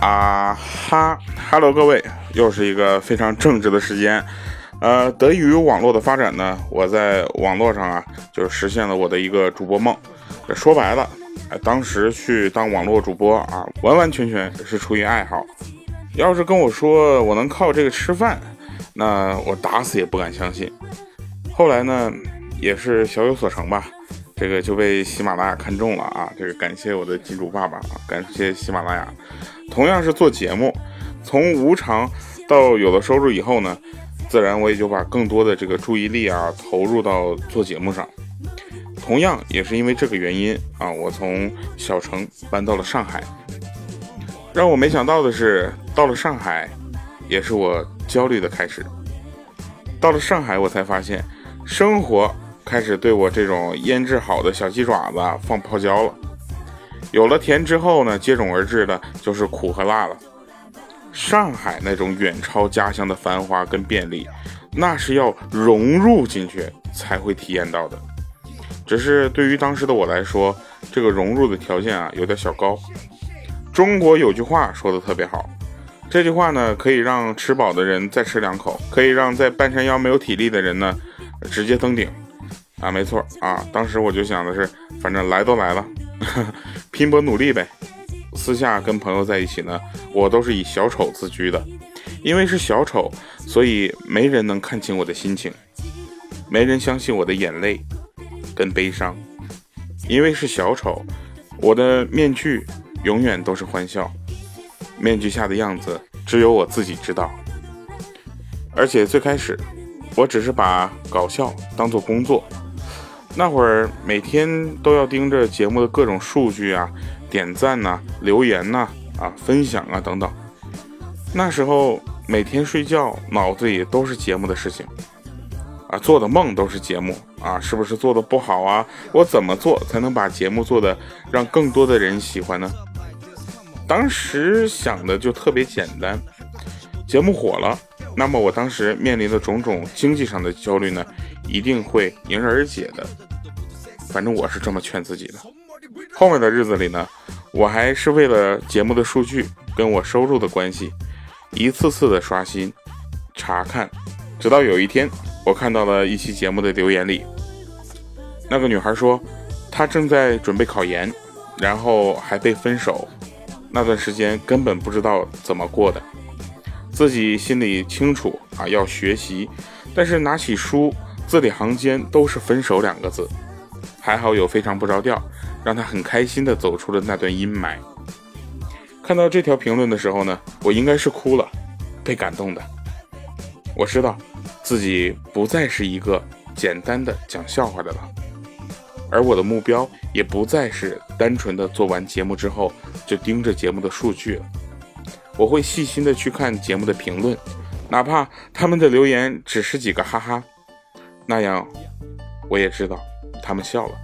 啊哈，Hello，各位，又是一个非常正直的时间。呃，得益于网络的发展呢，我在网络上啊，就实现了我的一个主播梦。说白了，当时去当网络主播啊，完完全全是出于爱好。要是跟我说我能靠这个吃饭，那我打死也不敢相信。后来呢，也是小有所成吧，这个就被喜马拉雅看中了啊。这个感谢我的金主爸爸啊，感谢喜马拉雅。同样是做节目，从无偿到有了收入以后呢，自然我也就把更多的这个注意力啊投入到做节目上。同样也是因为这个原因啊，我从小城搬到了上海。让我没想到的是，到了上海，也是我焦虑的开始。到了上海，我才发现，生活开始对我这种腌制好的小鸡爪子放泡椒了。有了甜之后呢，接踵而至的就是苦和辣了。上海那种远超家乡的繁华跟便利，那是要融入进去才会体验到的。只是对于当时的我来说，这个融入的条件啊，有点小高。中国有句话说的特别好，这句话呢可以让吃饱的人再吃两口，可以让在半山腰没有体力的人呢直接登顶。啊，没错啊，当时我就想的是，反正来都来了，拼搏努力呗。私下跟朋友在一起呢，我都是以小丑自居的，因为是小丑，所以没人能看清我的心情，没人相信我的眼泪跟悲伤，因为是小丑，我的面具。永远都是欢笑，面具下的样子只有我自己知道。而且最开始，我只是把搞笑当做工作，那会儿每天都要盯着节目的各种数据啊、点赞呐、留言呐、啊分享啊等等。那时候每天睡觉脑子里都是节目的事情，啊做的梦都是节目啊，是不是做的不好啊？我怎么做才能把节目做的让更多的人喜欢呢？当时想的就特别简单，节目火了，那么我当时面临的种种经济上的焦虑呢，一定会迎刃而解的。反正我是这么劝自己的。后面的日子里呢，我还是为了节目的数据跟我收入的关系，一次次的刷新、查看，直到有一天，我看到了一期节目的留言里，那个女孩说，她正在准备考研，然后还被分手。那段时间根本不知道怎么过的，自己心里清楚啊，要学习，但是拿起书，字里行间都是分手两个字。还好有非常不着调，让他很开心的走出了那段阴霾。看到这条评论的时候呢，我应该是哭了，被感动的。我知道自己不再是一个简单的讲笑话的了。而我的目标也不再是单纯的做完节目之后就盯着节目的数据了，我会细心的去看节目的评论，哪怕他们的留言只是几个哈哈，那样我也知道他们笑了。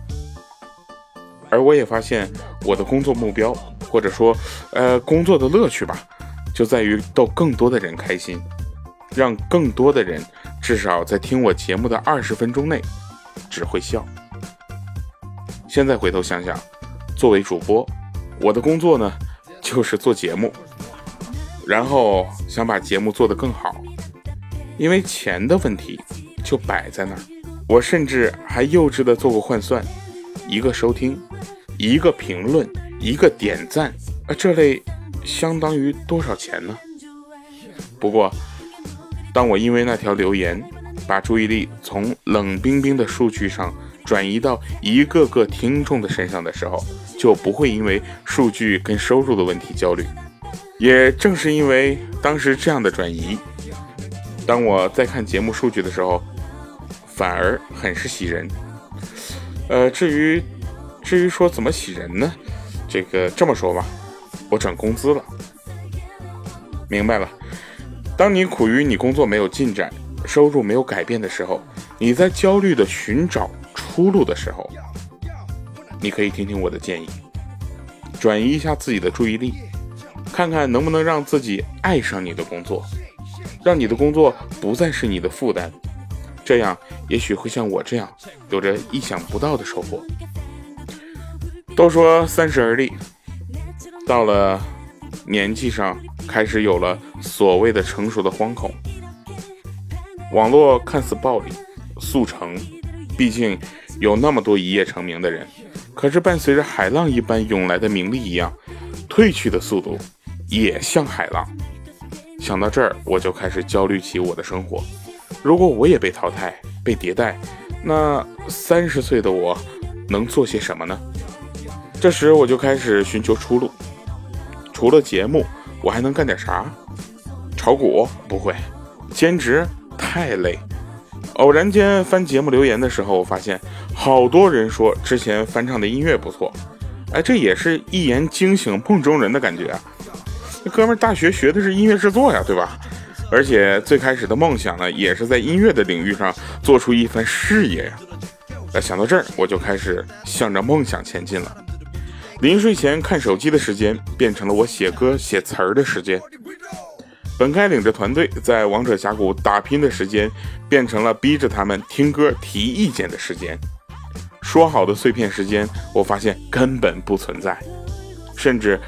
而我也发现我的工作目标，或者说呃工作的乐趣吧，就在于逗更多的人开心，让更多的人至少在听我节目的二十分钟内只会笑。现在回头想想，作为主播，我的工作呢，就是做节目，然后想把节目做得更好，因为钱的问题就摆在那儿。我甚至还幼稚的做过换算，一个收听，一个评论，一个点赞，啊，这类相当于多少钱呢？不过，当我因为那条留言，把注意力从冷冰冰的数据上。转移到一个个听众的身上的时候，就不会因为数据跟收入的问题焦虑。也正是因为当时这样的转移，当我在看节目数据的时候，反而很是喜人。呃，至于至于说怎么喜人呢？这个这么说吧，我涨工资了。明白了，当你苦于你工作没有进展，收入没有改变的时候，你在焦虑的寻找。出路的时候，你可以听听我的建议，转移一下自己的注意力，看看能不能让自己爱上你的工作，让你的工作不再是你的负担。这样也许会像我这样，有着意想不到的收获。都说三十而立，到了年纪上开始有了所谓的成熟的惶恐。网络看似暴力、速成，毕竟有那么多一夜成名的人，可是伴随着海浪一般涌来的名利一样，退去的速度也像海浪。想到这儿，我就开始焦虑起我的生活。如果我也被淘汰、被迭代，那三十岁的我能做些什么呢？这时我就开始寻求出路。除了节目，我还能干点啥？炒股不会，兼职太累。偶然间翻节目留言的时候，我发现好多人说之前翻唱的音乐不错。哎，这也是一言惊醒梦中人的感觉啊！那哥们儿大学学的是音乐制作呀，对吧？而且最开始的梦想呢，也是在音乐的领域上做出一番事业呀。那想到这儿，我就开始向着梦想前进了。临睡前看手机的时间，变成了我写歌写词儿的时间。本该领着团队在王者峡谷打拼的时间，变成了逼着他们听歌提意见的时间。说好的碎片时间，我发现根本不存在，甚至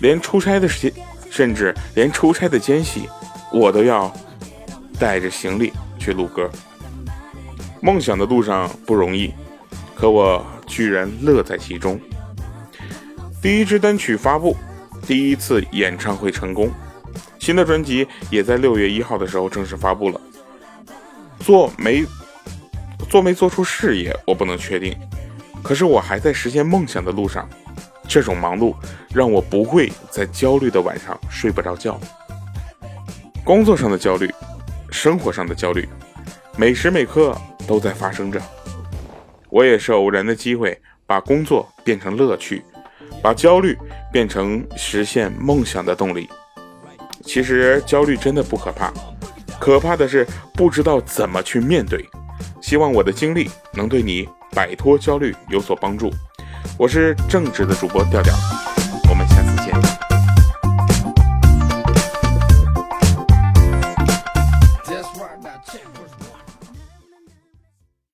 连出差的时间，甚至连出差的间隙。我都要带着行李去录歌。梦想的路上不容易，可我居然乐在其中。第一支单曲发布，第一次演唱会成功，新的专辑也在六月一号的时候正式发布了。做没做没做出事业，我不能确定。可是我还在实现梦想的路上，这种忙碌让我不会在焦虑的晚上睡不着觉。工作上的焦虑，生活上的焦虑，每时每刻都在发生着。我也是偶然的机会，把工作变成乐趣，把焦虑变成实现梦想的动力。其实焦虑真的不可怕，可怕的是不知道怎么去面对。希望我的经历能对你摆脱焦虑有所帮助。我是正直的主播调调。